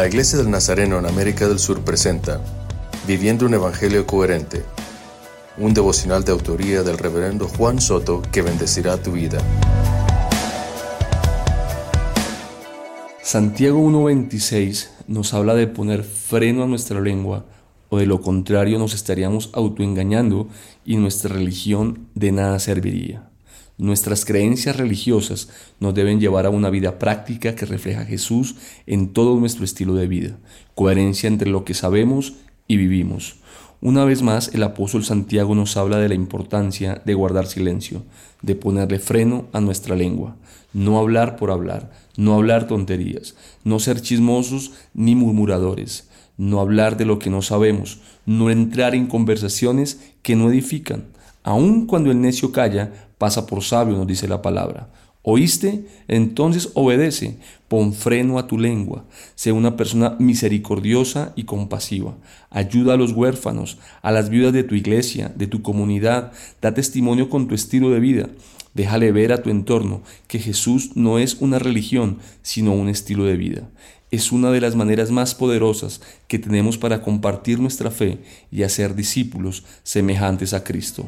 La Iglesia del Nazareno en América del Sur presenta Viviendo un Evangelio Coherente, un devocional de autoría del reverendo Juan Soto que bendecirá tu vida. Santiago 1.26 nos habla de poner freno a nuestra lengua o de lo contrario nos estaríamos autoengañando y nuestra religión de nada serviría. Nuestras creencias religiosas nos deben llevar a una vida práctica que refleja a Jesús en todo nuestro estilo de vida, coherencia entre lo que sabemos y vivimos. Una vez más, el apóstol Santiago nos habla de la importancia de guardar silencio, de ponerle freno a nuestra lengua, no hablar por hablar, no hablar tonterías, no ser chismosos ni murmuradores, no hablar de lo que no sabemos, no entrar en conversaciones que no edifican. Aun cuando el necio calla, pasa por sabio, nos dice la palabra. ¿Oíste? Entonces obedece, pon freno a tu lengua, sé una persona misericordiosa y compasiva, ayuda a los huérfanos, a las viudas de tu iglesia, de tu comunidad, da testimonio con tu estilo de vida, déjale ver a tu entorno que Jesús no es una religión, sino un estilo de vida. Es una de las maneras más poderosas que tenemos para compartir nuestra fe y hacer discípulos semejantes a Cristo.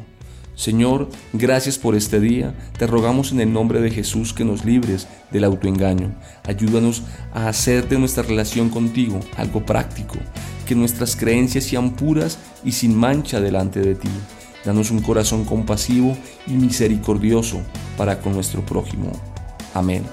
Señor, gracias por este día. Te rogamos en el nombre de Jesús que nos libres del autoengaño. Ayúdanos a hacer de nuestra relación contigo algo práctico, que nuestras creencias sean puras y sin mancha delante de ti. Danos un corazón compasivo y misericordioso para con nuestro prójimo. Amén.